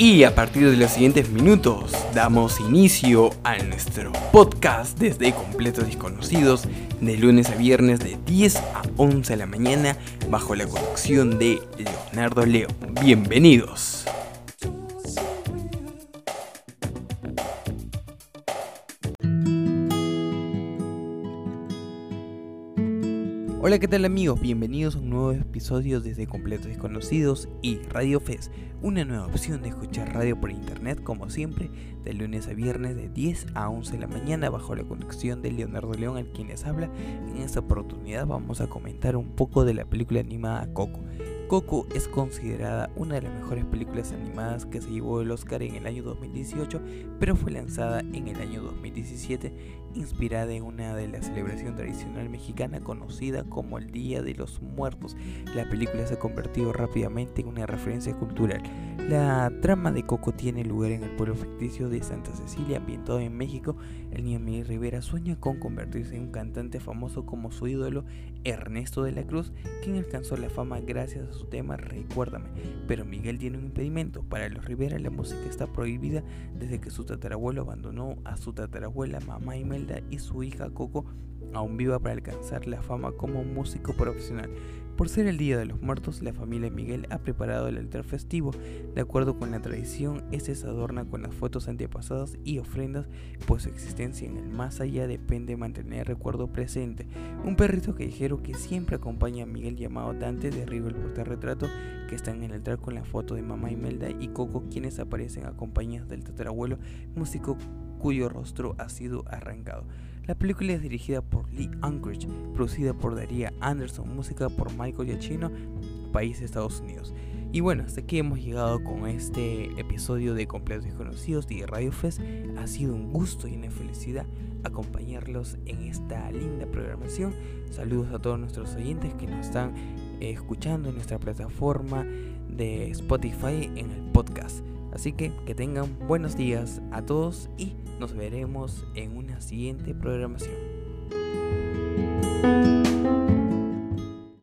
Y a partir de los siguientes minutos damos inicio a nuestro podcast desde Completos Desconocidos de lunes a viernes de 10 a 11 de la mañana bajo la conducción de Leonardo Leo. Bienvenidos. Hola, ¿qué tal amigos? Bienvenidos a un nuevo episodio desde Completos Desconocidos y Radio Fest, una nueva opción de escuchar radio por internet como siempre, de lunes a viernes de 10 a 11 de la mañana bajo la conducción de Leonardo León, al quien les habla. En esta oportunidad vamos a comentar un poco de la película animada Coco. Coco es considerada una de las mejores películas animadas que se llevó el Oscar en el año 2018, pero fue lanzada en el año 2017, inspirada en una de la celebración tradicional mexicana conocida como el Día de los Muertos. La película se ha convertido rápidamente en una referencia cultural. La trama de Coco tiene lugar en el pueblo ficticio de Santa Cecilia, ambientado en México. El niño Miguel Rivera sueña con convertirse en un cantante famoso como su ídolo Ernesto de la Cruz, quien alcanzó la fama gracias a su tema Recuérdame. Pero Miguel tiene un impedimento. Para los Rivera la música está prohibida desde que su tatarabuelo abandonó a su tatarabuela mamá Imelda y su hija Coco aún viva para alcanzar la fama como músico profesional. Por ser el Día de los Muertos, la familia Miguel ha preparado el altar festivo. De acuerdo con la tradición, este se adorna con las fotos antepasadas y ofrendas, pues su existencia en el más allá depende de mantener el recuerdo presente. Un perrito callejero que siempre acompaña a Miguel llamado Dante derriba el portarretrato que está en el altar con la foto de mamá Imelda y Coco, quienes aparecen acompañados del tatarabuelo, músico cuyo rostro ha sido arrancado. La película es dirigida por Lee Unkrich, producida por Daria Anderson, música por Michael Giacchino, país de Estados Unidos. Y bueno, hasta aquí hemos llegado con este episodio de Completos Desconocidos y Radio Fest. Ha sido un gusto y una felicidad acompañarlos en esta linda programación. Saludos a todos nuestros oyentes que nos están escuchando en nuestra plataforma de Spotify en el podcast. Así que que tengan buenos días a todos y nos veremos en una siguiente programación.